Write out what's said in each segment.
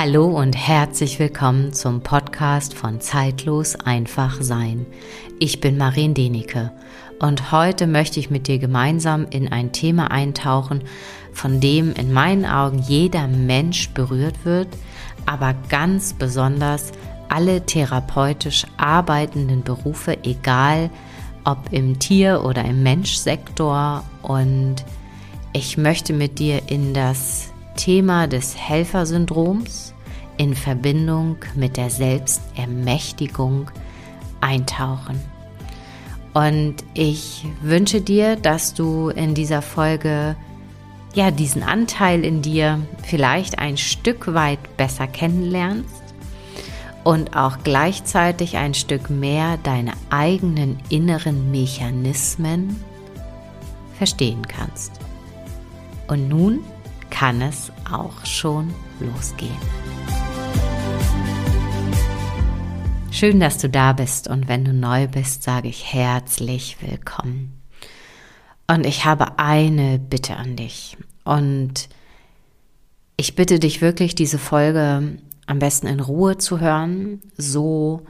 Hallo und herzlich willkommen zum Podcast von Zeitlos einfach sein. Ich bin Marien Denike und heute möchte ich mit dir gemeinsam in ein Thema eintauchen, von dem in meinen Augen jeder Mensch berührt wird, aber ganz besonders alle therapeutisch arbeitenden Berufe, egal ob im Tier- oder im Menschsektor. Und ich möchte mit dir in das Thema des Helfersyndroms in Verbindung mit der Selbstermächtigung eintauchen. Und ich wünsche dir, dass du in dieser Folge ja diesen Anteil in dir vielleicht ein Stück weit besser kennenlernst und auch gleichzeitig ein Stück mehr deine eigenen inneren Mechanismen verstehen kannst. Und nun kann es auch schon losgehen. Schön, dass du da bist und wenn du neu bist, sage ich herzlich willkommen. Und ich habe eine Bitte an dich. Und ich bitte dich wirklich, diese Folge am besten in Ruhe zu hören, so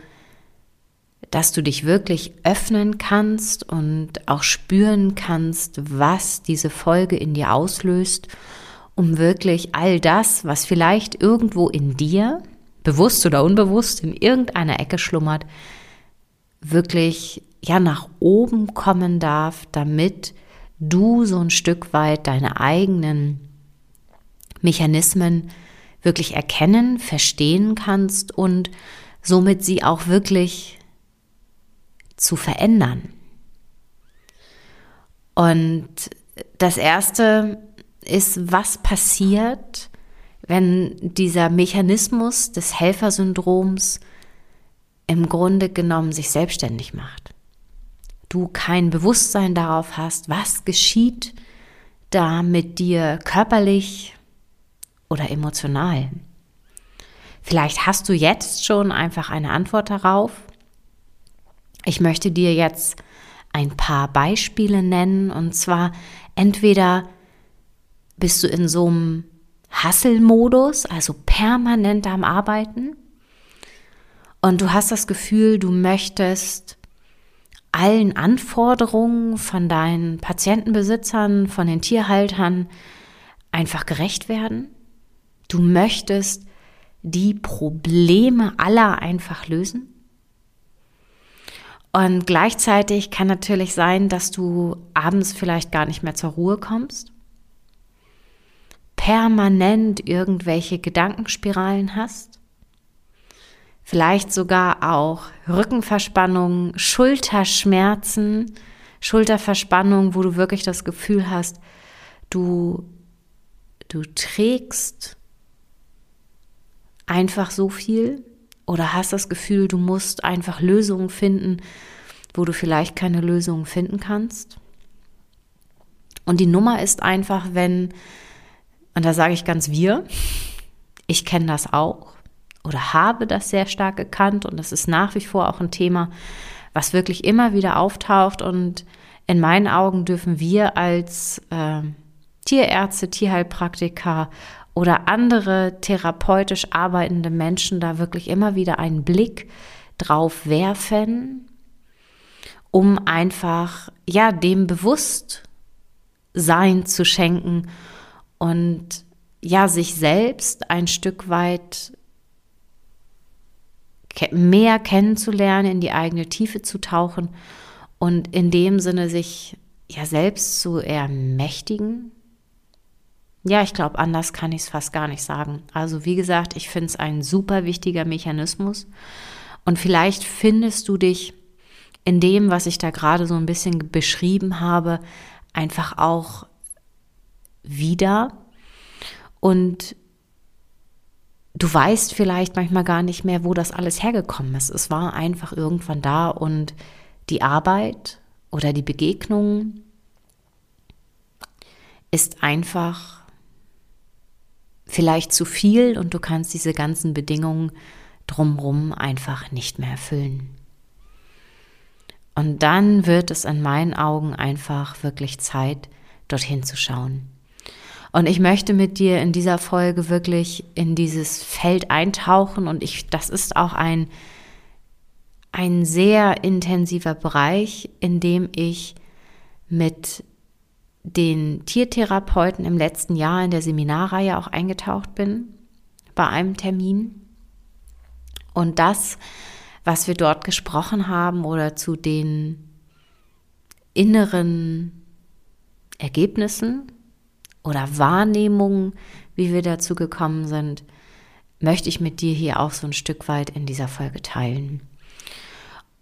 dass du dich wirklich öffnen kannst und auch spüren kannst, was diese Folge in dir auslöst um wirklich all das, was vielleicht irgendwo in dir, bewusst oder unbewusst, in irgendeiner Ecke schlummert, wirklich ja nach oben kommen darf, damit du so ein Stück weit deine eigenen Mechanismen wirklich erkennen, verstehen kannst und somit sie auch wirklich zu verändern. Und das erste ist, was passiert, wenn dieser Mechanismus des Helfersyndroms im Grunde genommen sich selbstständig macht. Du kein Bewusstsein darauf hast, was geschieht da mit dir körperlich oder emotional. Vielleicht hast du jetzt schon einfach eine Antwort darauf. Ich möchte dir jetzt ein paar Beispiele nennen und zwar entweder bist du in so einem Hasselmodus, also permanent am Arbeiten. Und du hast das Gefühl, du möchtest allen Anforderungen von deinen Patientenbesitzern, von den Tierhaltern einfach gerecht werden. Du möchtest die Probleme aller einfach lösen. Und gleichzeitig kann natürlich sein, dass du abends vielleicht gar nicht mehr zur Ruhe kommst permanent irgendwelche Gedankenspiralen hast, vielleicht sogar auch Rückenverspannungen, Schulterschmerzen, Schulterverspannung, wo du wirklich das Gefühl hast, du, du trägst einfach so viel oder hast das Gefühl, du musst einfach Lösungen finden, wo du vielleicht keine Lösungen finden kannst. Und die Nummer ist einfach, wenn und da sage ich ganz wir. Ich kenne das auch oder habe das sehr stark gekannt und das ist nach wie vor auch ein Thema, was wirklich immer wieder auftaucht und in meinen Augen dürfen wir als äh, Tierärzte, Tierheilpraktiker oder andere therapeutisch arbeitende Menschen da wirklich immer wieder einen Blick drauf werfen, um einfach ja dem Bewusstsein zu schenken und ja, sich selbst ein Stück weit mehr kennenzulernen, in die eigene Tiefe zu tauchen und in dem Sinne sich ja selbst zu ermächtigen. Ja, ich glaube, anders kann ich es fast gar nicht sagen. Also wie gesagt, ich finde es ein super wichtiger Mechanismus und vielleicht findest du dich in dem, was ich da gerade so ein bisschen beschrieben habe, einfach auch wieder und du weißt vielleicht manchmal gar nicht mehr, wo das alles hergekommen ist. Es war einfach irgendwann da und die Arbeit oder die Begegnung ist einfach vielleicht zu viel und du kannst diese ganzen Bedingungen drumherum einfach nicht mehr erfüllen. Und dann wird es in meinen Augen einfach wirklich Zeit, dorthin zu schauen. Und ich möchte mit dir in dieser Folge wirklich in dieses Feld eintauchen und ich, das ist auch ein, ein sehr intensiver Bereich, in dem ich mit den Tiertherapeuten im letzten Jahr in der Seminarreihe auch eingetaucht bin, bei einem Termin. Und das, was wir dort gesprochen haben oder zu den inneren Ergebnissen oder Wahrnehmungen, wie wir dazu gekommen sind, möchte ich mit dir hier auch so ein Stück weit in dieser Folge teilen.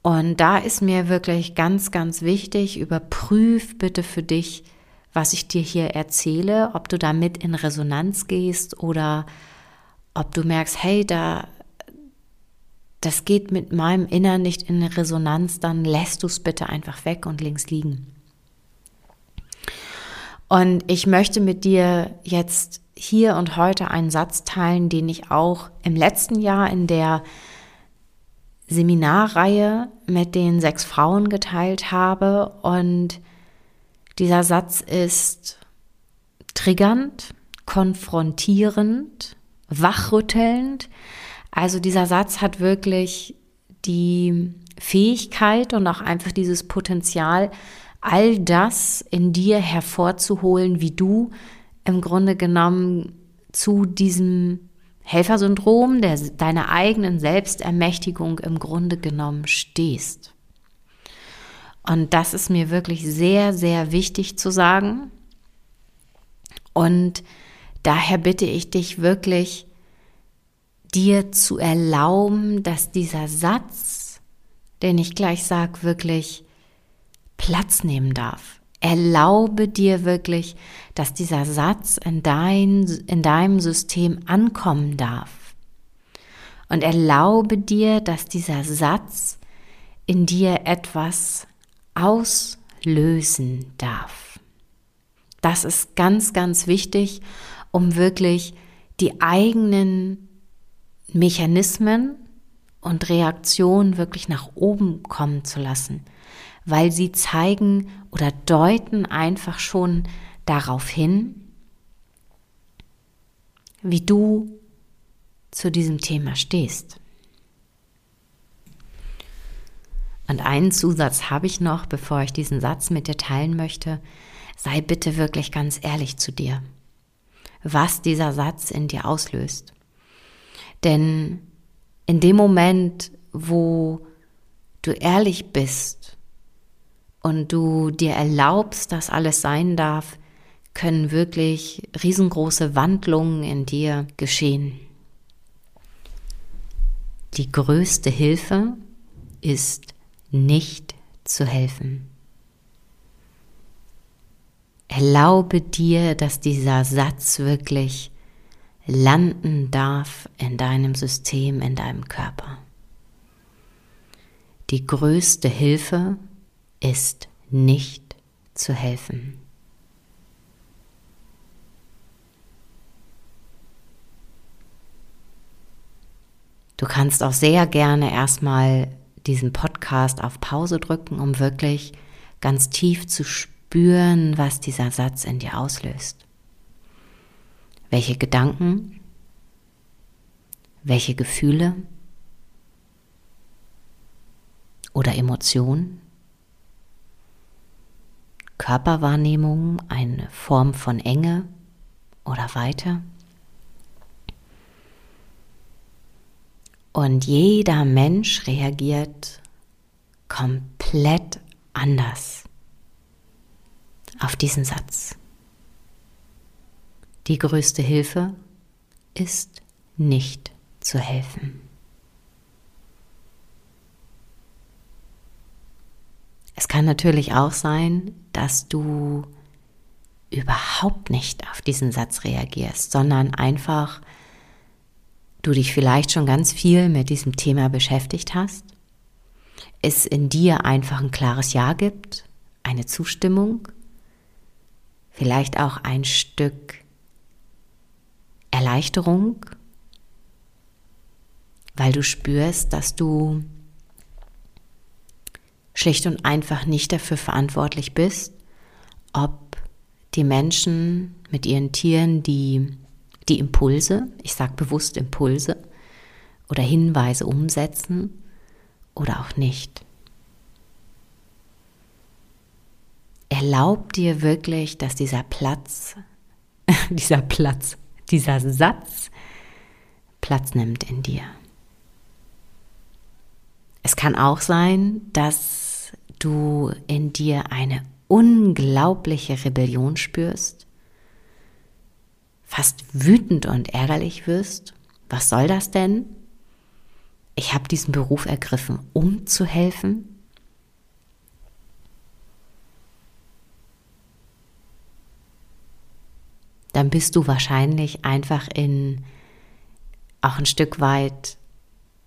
Und da ist mir wirklich ganz, ganz wichtig, überprüf bitte für dich, was ich dir hier erzähle, ob du damit in Resonanz gehst oder ob du merkst, hey, da das geht mit meinem Innern nicht in Resonanz, dann lässt du es bitte einfach weg und links liegen. Und ich möchte mit dir jetzt hier und heute einen Satz teilen, den ich auch im letzten Jahr in der Seminarreihe mit den sechs Frauen geteilt habe. Und dieser Satz ist triggernd, konfrontierend, wachrüttelnd, also dieser Satz hat wirklich die Fähigkeit und auch einfach dieses Potenzial, all das in dir hervorzuholen, wie du im Grunde genommen zu diesem Helfersyndrom, der, deiner eigenen Selbstermächtigung im Grunde genommen stehst. Und das ist mir wirklich sehr, sehr wichtig zu sagen. Und daher bitte ich dich wirklich, dir zu erlauben, dass dieser Satz, den ich gleich sage, wirklich Platz nehmen darf. Erlaube dir wirklich, dass dieser Satz in, dein, in deinem System ankommen darf. Und erlaube dir, dass dieser Satz in dir etwas auslösen darf. Das ist ganz, ganz wichtig, um wirklich die eigenen Mechanismen und Reaktionen wirklich nach oben kommen zu lassen, weil sie zeigen oder deuten einfach schon darauf hin, wie du zu diesem Thema stehst. Und einen Zusatz habe ich noch, bevor ich diesen Satz mit dir teilen möchte. Sei bitte wirklich ganz ehrlich zu dir, was dieser Satz in dir auslöst. Denn in dem Moment, wo du ehrlich bist und du dir erlaubst, dass alles sein darf, können wirklich riesengroße Wandlungen in dir geschehen. Die größte Hilfe ist nicht zu helfen. Erlaube dir, dass dieser Satz wirklich landen darf in deinem System, in deinem Körper. Die größte Hilfe ist nicht zu helfen. Du kannst auch sehr gerne erstmal diesen Podcast auf Pause drücken, um wirklich ganz tief zu spüren, was dieser Satz in dir auslöst. Welche Gedanken? Welche Gefühle? Oder Emotionen? Körperwahrnehmung, eine Form von Enge oder Weite? Und jeder Mensch reagiert komplett anders auf diesen Satz. Die größte Hilfe ist nicht zu helfen. Es kann natürlich auch sein, dass du überhaupt nicht auf diesen Satz reagierst, sondern einfach du dich vielleicht schon ganz viel mit diesem Thema beschäftigt hast, es in dir einfach ein klares Ja gibt, eine Zustimmung, vielleicht auch ein Stück Erleichterung, weil du spürst, dass du schlicht und einfach nicht dafür verantwortlich bist, ob die Menschen mit ihren Tieren die, die Impulse, ich sage bewusst Impulse oder Hinweise umsetzen oder auch nicht. Erlaub dir wirklich, dass dieser Platz, dieser Platz, dieser Satz Platz nimmt in dir. Es kann auch sein, dass du in dir eine unglaubliche Rebellion spürst, fast wütend und ärgerlich wirst. Was soll das denn? Ich habe diesen Beruf ergriffen, um zu helfen. Dann bist du wahrscheinlich einfach in auch ein Stück weit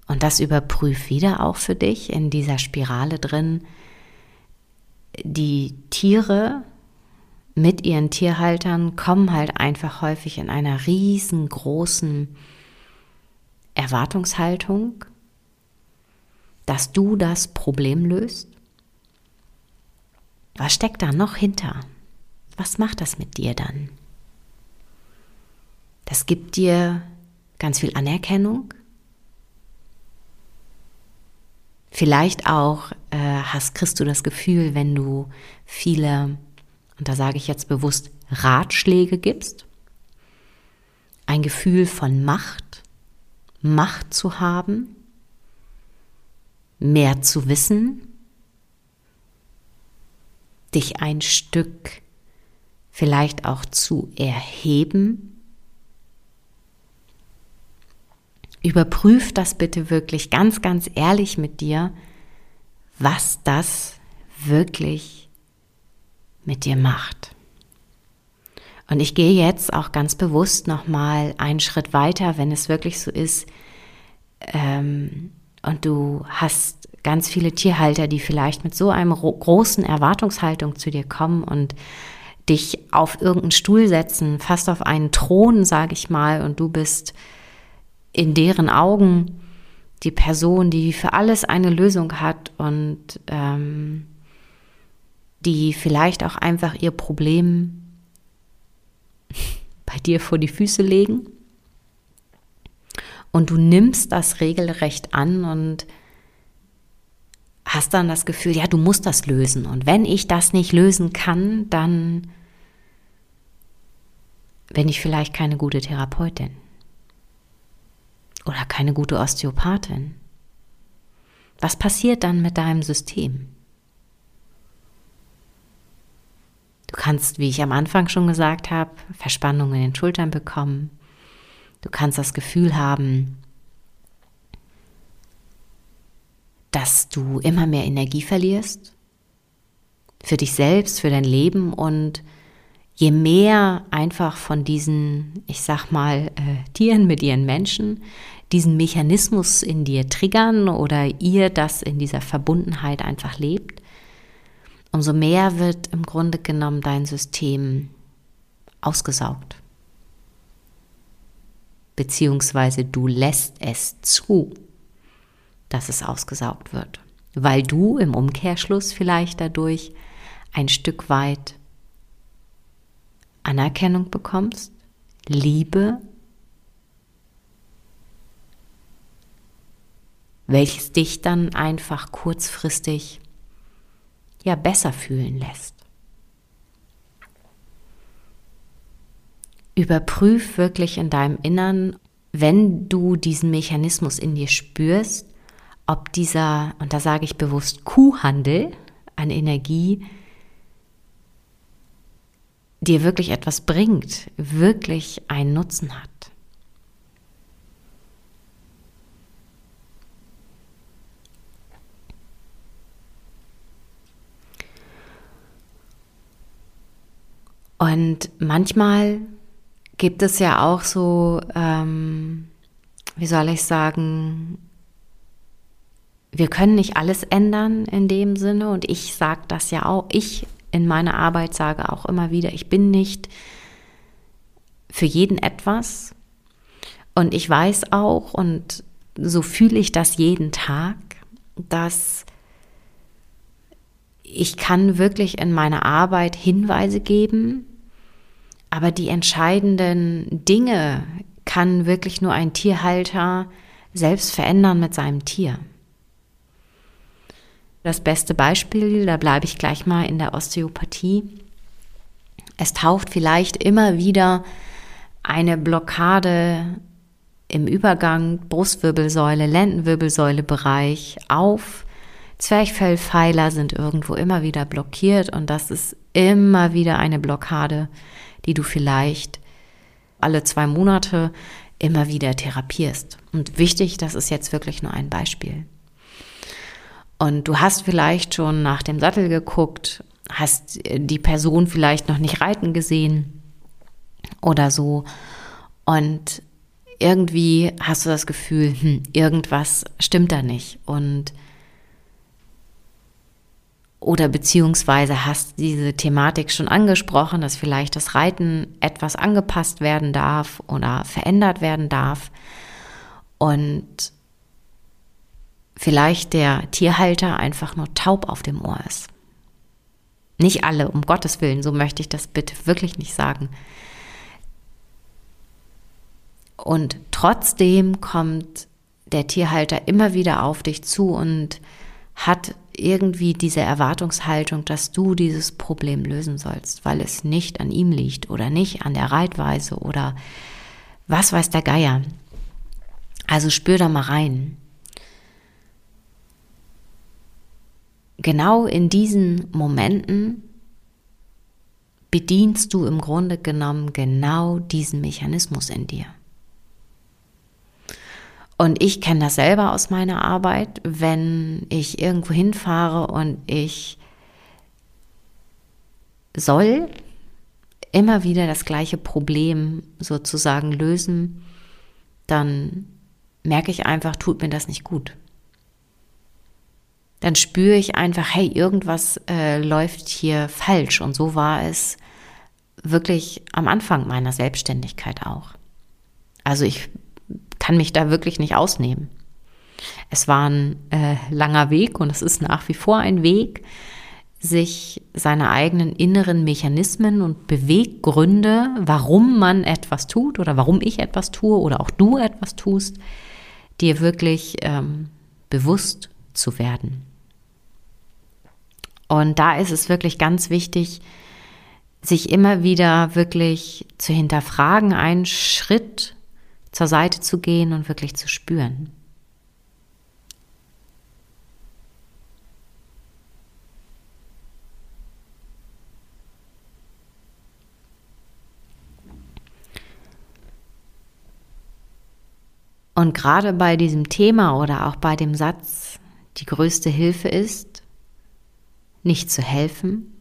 und das überprüf wieder auch für dich in dieser Spirale drin. Die Tiere mit ihren Tierhaltern kommen halt einfach häufig in einer riesengroßen Erwartungshaltung, dass du das Problem löst. Was steckt da noch hinter? Was macht das mit dir dann? Das gibt dir ganz viel Anerkennung, Vielleicht auch äh, hast, kriegst du das Gefühl, wenn du viele, und da sage ich jetzt bewusst, Ratschläge gibst, ein Gefühl von Macht, Macht zu haben, mehr zu wissen, dich ein Stück vielleicht auch zu erheben Überprüf das bitte wirklich ganz, ganz ehrlich mit dir, was das wirklich mit dir macht. Und ich gehe jetzt auch ganz bewusst nochmal einen Schritt weiter, wenn es wirklich so ist, ähm, und du hast ganz viele Tierhalter, die vielleicht mit so einem großen Erwartungshaltung zu dir kommen und dich auf irgendeinen Stuhl setzen, fast auf einen Thron, sage ich mal, und du bist in deren Augen die Person, die für alles eine Lösung hat und ähm, die vielleicht auch einfach ihr Problem bei dir vor die Füße legen. Und du nimmst das regelrecht an und hast dann das Gefühl, ja, du musst das lösen. Und wenn ich das nicht lösen kann, dann bin ich vielleicht keine gute Therapeutin oder keine gute Osteopathin? Was passiert dann mit deinem System? Du kannst, wie ich am Anfang schon gesagt habe, Verspannungen in den Schultern bekommen. Du kannst das Gefühl haben, dass du immer mehr Energie verlierst für dich selbst, für dein Leben und je mehr einfach von diesen, ich sag mal, äh, Tieren mit ihren Menschen diesen Mechanismus in dir triggern oder ihr das in dieser Verbundenheit einfach lebt, umso mehr wird im Grunde genommen dein System ausgesaugt. Beziehungsweise du lässt es zu, dass es ausgesaugt wird, weil du im Umkehrschluss vielleicht dadurch ein Stück weit Anerkennung bekommst, Liebe, welches dich dann einfach kurzfristig ja besser fühlen lässt. Überprüf wirklich in deinem Innern, wenn du diesen Mechanismus in dir spürst, ob dieser, und da sage ich bewusst, Kuhhandel an Energie dir wirklich etwas bringt, wirklich einen Nutzen hat. Und manchmal gibt es ja auch so, ähm, wie soll ich sagen, wir können nicht alles ändern in dem Sinne und ich sage das ja auch, ich in meiner Arbeit sage auch immer wieder, ich bin nicht für jeden etwas. Und ich weiß auch, und so fühle ich das jeden Tag, dass ich kann wirklich in meiner Arbeit Hinweise geben, Aber die entscheidenden Dinge kann wirklich nur ein Tierhalter selbst verändern mit seinem Tier. Das beste Beispiel, da bleibe ich gleich mal in der Osteopathie. Es taucht vielleicht immer wieder eine Blockade im Übergang Brustwirbelsäule, Lendenwirbelsäule Bereich auf. Zwerchfellpfeiler sind irgendwo immer wieder blockiert und das ist immer wieder eine Blockade, die du vielleicht alle zwei Monate immer wieder therapierst. Und wichtig, das ist jetzt wirklich nur ein Beispiel. Und du hast vielleicht schon nach dem Sattel geguckt, hast die Person vielleicht noch nicht reiten gesehen oder so. Und irgendwie hast du das Gefühl, hm, irgendwas stimmt da nicht. Und oder beziehungsweise hast diese Thematik schon angesprochen, dass vielleicht das Reiten etwas angepasst werden darf oder verändert werden darf. Und vielleicht der Tierhalter einfach nur taub auf dem Ohr ist. Nicht alle, um Gottes Willen, so möchte ich das bitte wirklich nicht sagen. Und trotzdem kommt der Tierhalter immer wieder auf dich zu und hat irgendwie diese Erwartungshaltung, dass du dieses Problem lösen sollst, weil es nicht an ihm liegt oder nicht an der Reitweise oder was weiß der Geier. Also spür da mal rein. genau in diesen Momenten bedienst du im Grunde genommen genau diesen Mechanismus in dir. Und ich kenne das selber aus meiner Arbeit, wenn ich irgendwo hinfahre und ich soll immer wieder das gleiche Problem sozusagen lösen, dann merke ich einfach, tut mir das nicht gut dann spüre ich einfach, hey, irgendwas äh, läuft hier falsch. Und so war es wirklich am Anfang meiner Selbstständigkeit auch. Also ich kann mich da wirklich nicht ausnehmen. Es war ein äh, langer Weg und es ist nach wie vor ein Weg, sich seine eigenen inneren Mechanismen und Beweggründe, warum man etwas tut oder warum ich etwas tue oder auch du etwas tust, dir wirklich ähm, bewusst zu werden. Und da ist es wirklich ganz wichtig, sich immer wieder wirklich zu hinterfragen, einen Schritt zur Seite zu gehen und wirklich zu spüren. Und gerade bei diesem Thema oder auch bei dem Satz, die größte Hilfe ist, nicht zu helfen?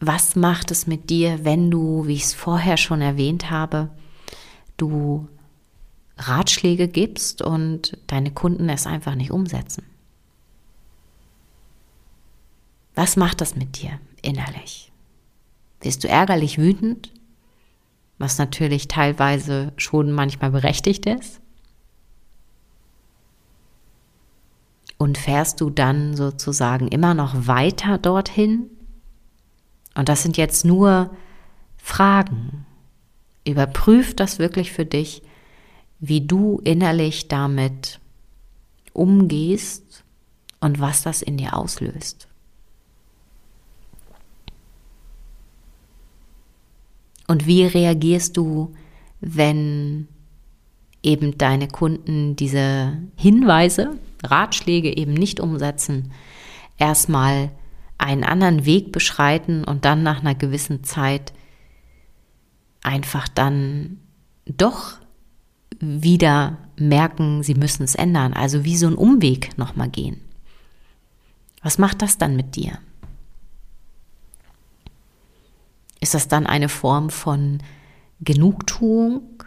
Was macht es mit dir, wenn du, wie ich es vorher schon erwähnt habe, du Ratschläge gibst und deine Kunden es einfach nicht umsetzen? Was macht das mit dir innerlich? Wirst du ärgerlich wütend, was natürlich teilweise schon manchmal berechtigt ist? Und fährst du dann sozusagen immer noch weiter dorthin? Und das sind jetzt nur Fragen. Überprüf das wirklich für dich, wie du innerlich damit umgehst und was das in dir auslöst. Und wie reagierst du, wenn eben deine Kunden diese Hinweise, Ratschläge eben nicht umsetzen, erstmal einen anderen Weg beschreiten und dann nach einer gewissen Zeit einfach dann doch wieder merken, sie müssen es ändern, also wie so ein Umweg nochmal gehen. Was macht das dann mit dir? Ist das dann eine Form von Genugtuung,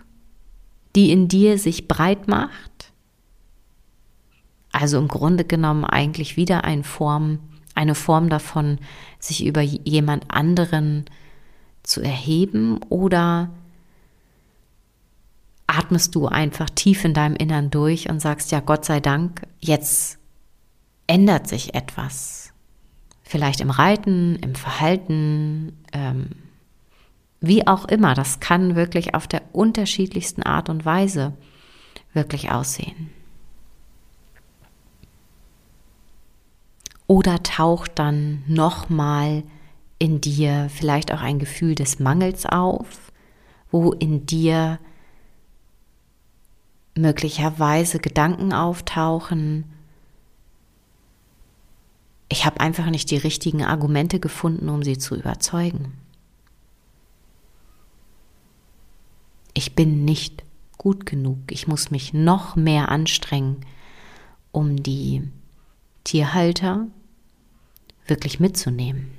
die in dir sich breit macht? Also im Grunde genommen eigentlich wieder eine Form, eine Form davon, sich über jemand anderen zu erheben oder atmest du einfach tief in deinem Innern durch und sagst, ja, Gott sei Dank, jetzt ändert sich etwas. vielleicht im Reiten, im Verhalten, ähm, wie auch immer. Das kann wirklich auf der unterschiedlichsten Art und Weise wirklich aussehen. Oder taucht dann nochmal in dir vielleicht auch ein Gefühl des Mangels auf, wo in dir möglicherweise Gedanken auftauchen. Ich habe einfach nicht die richtigen Argumente gefunden, um sie zu überzeugen. Ich bin nicht gut genug. Ich muss mich noch mehr anstrengen, um die Tierhalter wirklich mitzunehmen.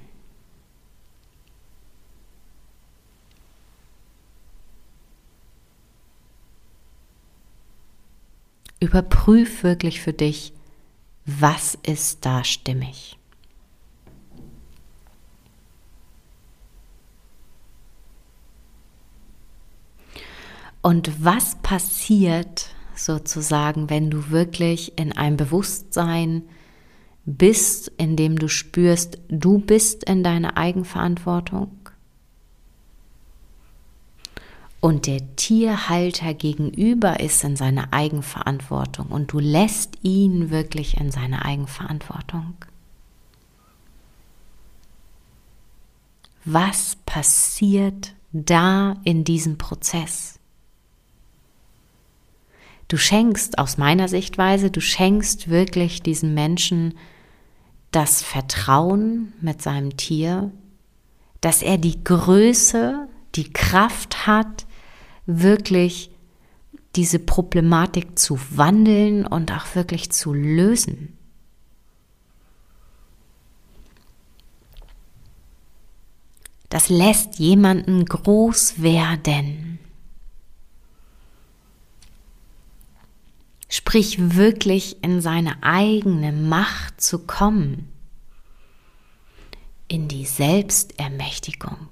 Überprüf wirklich für dich, was ist da stimmig. Und was passiert sozusagen, wenn du wirklich in einem Bewusstsein bist, in dem du spürst, du bist in deiner Eigenverantwortung und der Tierhalter gegenüber ist in seiner Eigenverantwortung und du lässt ihn wirklich in seine Eigenverantwortung. Was passiert da in diesem Prozess? Du schenkst aus meiner Sichtweise, du schenkst wirklich diesem Menschen das Vertrauen mit seinem Tier, dass er die Größe, die Kraft hat, wirklich diese Problematik zu wandeln und auch wirklich zu lösen. Das lässt jemanden groß werden. Sprich wirklich in seine eigene Macht zu kommen, in die Selbstermächtigung.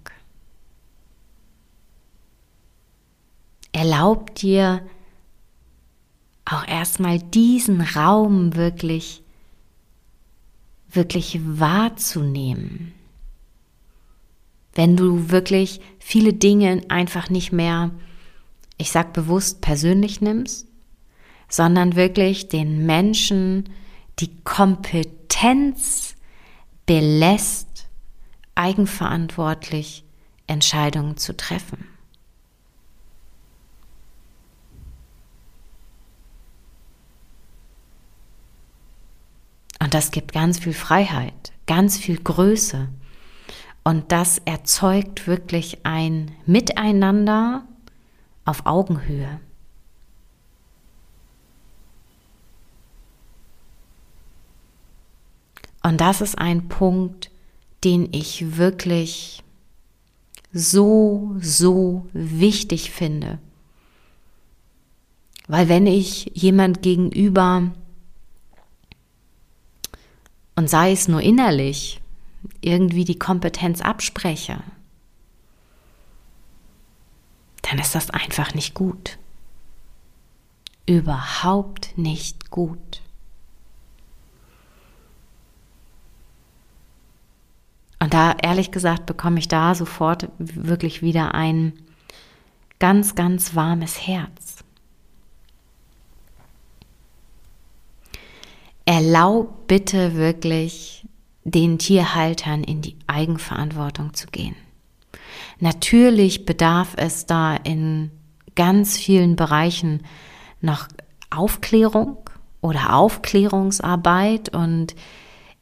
Erlaub dir auch erstmal diesen Raum wirklich, wirklich wahrzunehmen. Wenn du wirklich viele Dinge einfach nicht mehr, ich sag bewusst persönlich nimmst, sondern wirklich den Menschen die Kompetenz belässt, eigenverantwortlich Entscheidungen zu treffen. Und das gibt ganz viel Freiheit, ganz viel Größe. Und das erzeugt wirklich ein Miteinander auf Augenhöhe. Und das ist ein Punkt, den ich wirklich so, so wichtig finde. Weil wenn ich jemand gegenüber, und sei es nur innerlich, irgendwie die Kompetenz abspreche, dann ist das einfach nicht gut. Überhaupt nicht gut. Und da, ehrlich gesagt, bekomme ich da sofort wirklich wieder ein ganz, ganz warmes Herz. Erlaub bitte wirklich den Tierhaltern in die Eigenverantwortung zu gehen. Natürlich bedarf es da in ganz vielen Bereichen noch Aufklärung oder Aufklärungsarbeit und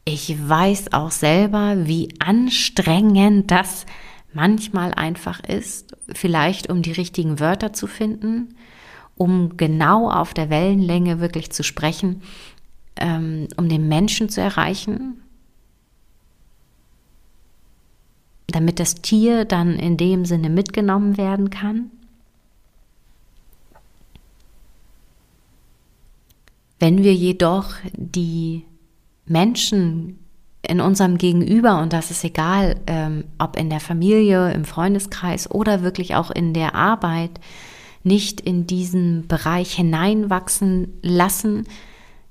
ich weiß auch selber, wie anstrengend das manchmal einfach ist, vielleicht um die richtigen Wörter zu finden, um genau auf der Wellenlänge wirklich zu sprechen, ähm, um den Menschen zu erreichen, damit das Tier dann in dem Sinne mitgenommen werden kann. Wenn wir jedoch die Menschen in unserem Gegenüber, und das ist egal, ähm, ob in der Familie, im Freundeskreis oder wirklich auch in der Arbeit, nicht in diesen Bereich hineinwachsen lassen,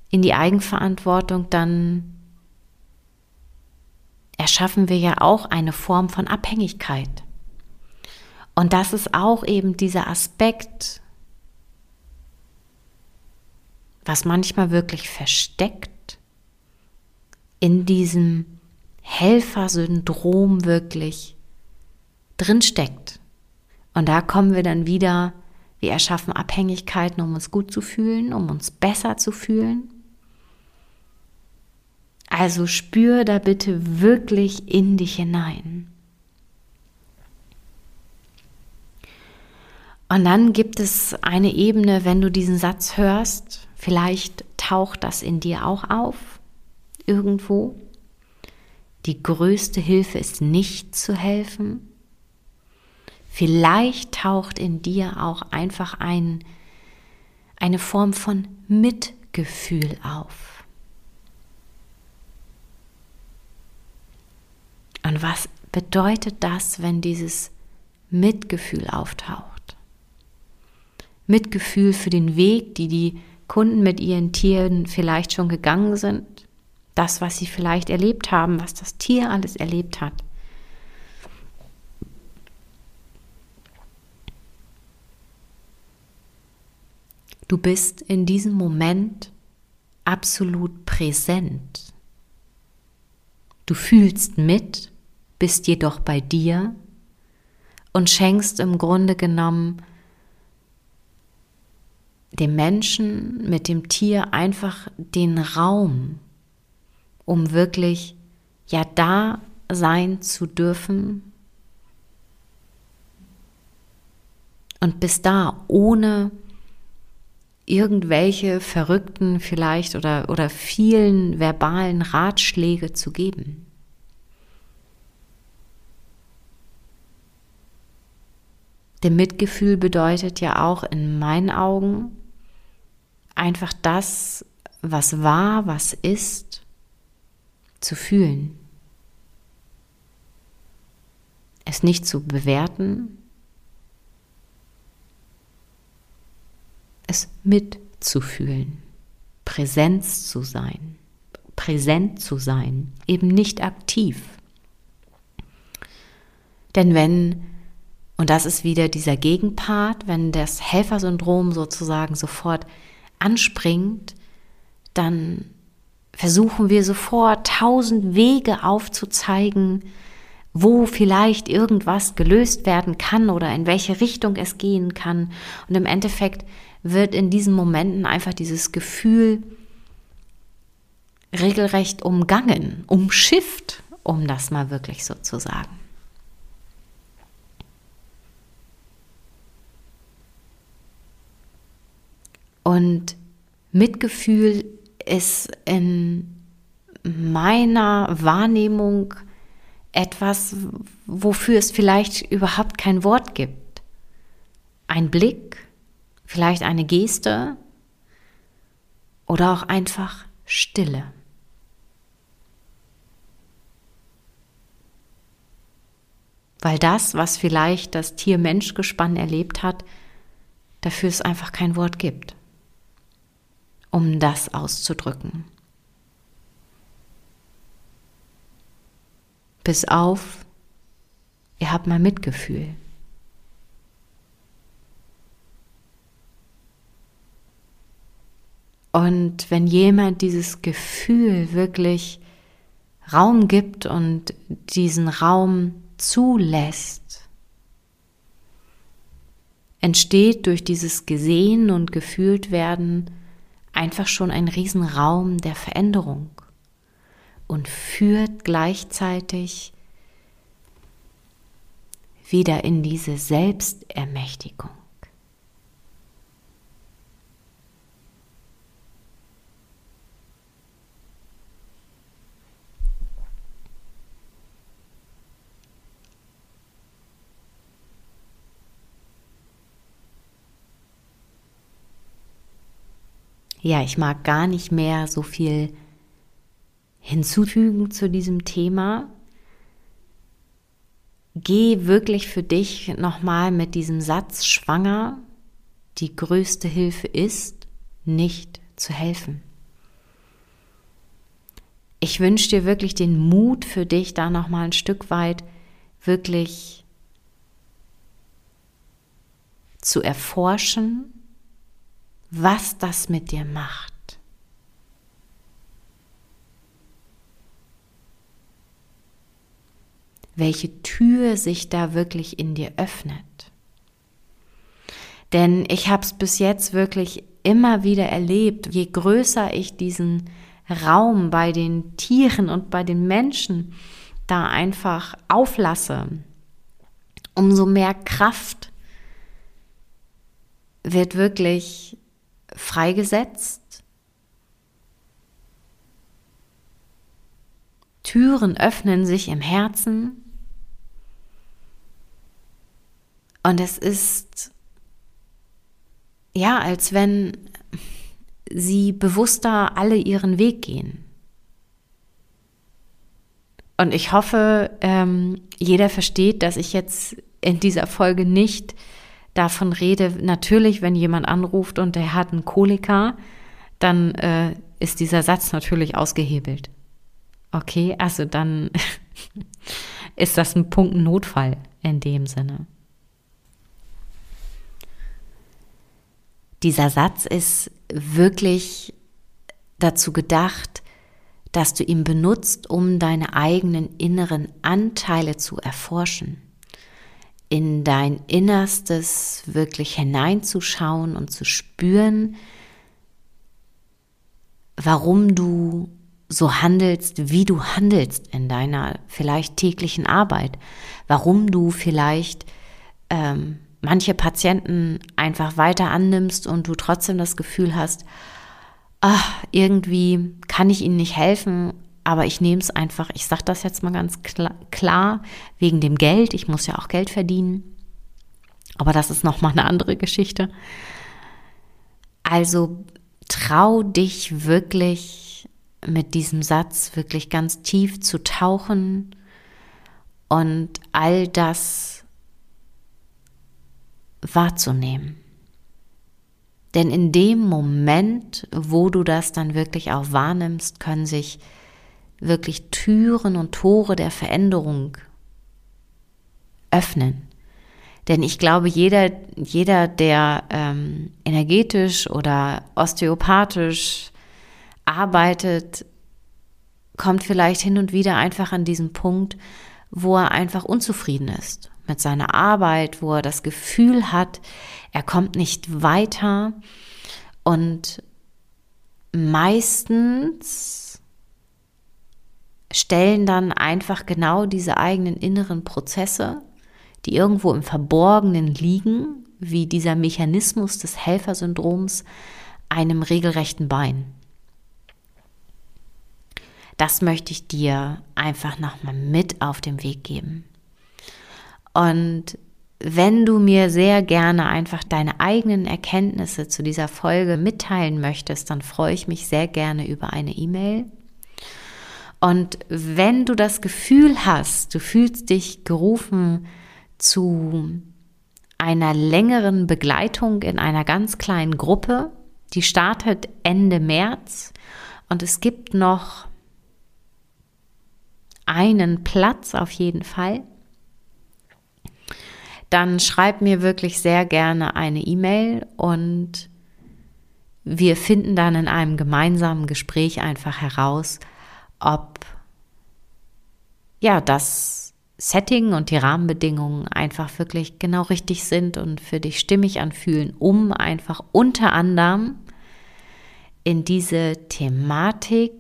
in die Eigenverantwortung, dann erschaffen wir ja auch eine Form von Abhängigkeit. Und das ist auch eben dieser Aspekt, was manchmal wirklich versteckt in diesem Helfersyndrom wirklich drinsteckt. Und da kommen wir dann wieder, wir erschaffen Abhängigkeiten, um uns gut zu fühlen, um uns besser zu fühlen. Also spür da bitte wirklich in dich hinein. Und dann gibt es eine Ebene, wenn du diesen Satz hörst, vielleicht taucht das in dir auch auf, irgendwo. Die größte Hilfe ist nicht zu helfen. Vielleicht taucht in dir auch einfach ein, eine Form von Mitgefühl auf. Und was bedeutet das, wenn dieses Mitgefühl auftaucht? Mitgefühl für den Weg, die die Kunden mit ihren Tieren vielleicht schon gegangen sind, das, was sie vielleicht erlebt haben, was das Tier alles erlebt hat. Du bist in diesem Moment absolut präsent. Du fühlst mit, bist jedoch bei dir und schenkst im Grunde genommen dem Menschen mit dem Tier einfach den Raum, um wirklich ja da sein zu dürfen und bis da ohne irgendwelche verrückten vielleicht oder, oder vielen verbalen Ratschläge zu geben. Denn Mitgefühl bedeutet ja auch in meinen Augen einfach das, was war, was ist, zu fühlen. Es nicht zu bewerten, es mitzufühlen, Präsenz zu sein, präsent zu sein, eben nicht aktiv. Denn wenn und das ist wieder dieser Gegenpart, wenn das Helfersyndrom sozusagen sofort anspringt, dann versuchen wir sofort tausend Wege aufzuzeigen, wo vielleicht irgendwas gelöst werden kann oder in welche Richtung es gehen kann. Und im Endeffekt wird in diesen Momenten einfach dieses Gefühl regelrecht umgangen, umschifft, um das mal wirklich so zu sagen. Und Mitgefühl ist in meiner Wahrnehmung etwas, wofür es vielleicht überhaupt kein Wort gibt. Ein Blick, vielleicht eine Geste oder auch einfach Stille. Weil das, was vielleicht das Tier-Mensch-Gespann erlebt hat, dafür es einfach kein Wort gibt um das auszudrücken. Bis auf, ihr habt mal Mitgefühl. Und wenn jemand dieses Gefühl wirklich Raum gibt und diesen Raum zulässt, entsteht durch dieses Gesehen und gefühlt werden einfach schon ein Riesenraum der Veränderung und führt gleichzeitig wieder in diese Selbstermächtigung. Ja, ich mag gar nicht mehr so viel hinzufügen zu diesem Thema. Geh wirklich für dich nochmal mit diesem Satz schwanger. Die größte Hilfe ist, nicht zu helfen. ich wünsche dir wirklich den Mut für dich, da nochmal ein Stück weit wirklich zu erforschen, was das mit dir macht. Welche Tür sich da wirklich in dir öffnet. Denn ich habe es bis jetzt wirklich immer wieder erlebt, je größer ich diesen Raum bei den Tieren und bei den Menschen da einfach auflasse, umso mehr Kraft wird wirklich freigesetzt. Türen öffnen sich im Herzen. Und es ist ja, als wenn sie bewusster alle ihren Weg gehen. Und ich hoffe, ähm, jeder versteht, dass ich jetzt in dieser Folge nicht davon rede. Natürlich, wenn jemand anruft und der hat einen Koliker, dann äh, ist dieser Satz natürlich ausgehebelt. Okay, also dann ist das ein Punkt Notfall in dem Sinne. Dieser Satz ist wirklich dazu gedacht, dass du ihn benutzt, um deine eigenen inneren Anteile zu erforschen, in dein Innerstes wirklich hineinzuschauen und zu spüren, warum du so handelst, wie du handelst in deiner vielleicht täglichen Arbeit, warum du vielleicht ähm, manche Patienten einfach weiter annimmst und du trotzdem das Gefühl hast, ach, irgendwie kann ich ihnen nicht helfen, aber ich nehme es einfach, ich sage das jetzt mal ganz klar, wegen dem Geld, ich muss ja auch Geld verdienen, aber das ist nochmal eine andere Geschichte. Also trau dich wirklich mit diesem Satz wirklich ganz tief zu tauchen und all das wahrzunehmen. Denn in dem Moment, wo du das dann wirklich auch wahrnimmst, können sich wirklich Türen und Tore der Veränderung öffnen. Denn ich glaube, jeder, jeder der ähm, energetisch oder osteopathisch arbeitet, kommt vielleicht hin und wieder einfach an diesen Punkt, wo er einfach unzufrieden ist mit seiner Arbeit, wo er das Gefühl hat, er kommt nicht weiter und meistens stellen dann einfach genau diese eigenen inneren Prozesse, die irgendwo im Verborgenen liegen, wie dieser Mechanismus des Helfersyndroms, einem regelrechten Bein. Das möchte ich dir einfach nochmal mit auf den Weg geben. Und wenn du mir sehr gerne einfach deine eigenen Erkenntnisse zu dieser Folge mitteilen möchtest, dann freue ich mich sehr gerne über eine E-Mail. Und wenn du das Gefühl hast, du fühlst dich gerufen zu einer längeren Begleitung in einer ganz kleinen Gruppe, die startet Ende März. Und es gibt noch einen Platz auf jeden Fall. Dann schreib mir wirklich sehr gerne eine E-Mail und wir finden dann in einem gemeinsamen Gespräch einfach heraus, ob ja das Setting und die Rahmenbedingungen einfach wirklich genau richtig sind und für dich stimmig anfühlen, um einfach unter anderem in diese Thematik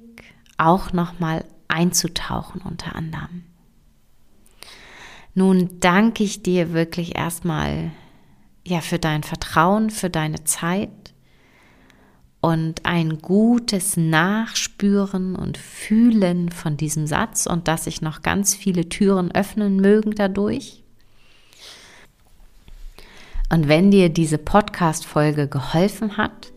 auch nochmal einzutauchen unter anderem. Nun danke ich dir wirklich erstmal ja für dein Vertrauen, für deine Zeit und ein gutes Nachspüren und Fühlen von diesem Satz und dass sich noch ganz viele Türen öffnen mögen dadurch. Und wenn dir diese Podcast-Folge geholfen hat,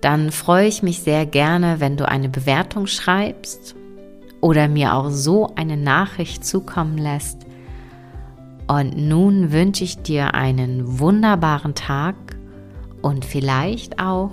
dann freue ich mich sehr gerne, wenn du eine Bewertung schreibst oder mir auch so eine Nachricht zukommen lässt, und nun wünsche ich dir einen wunderbaren Tag und vielleicht auch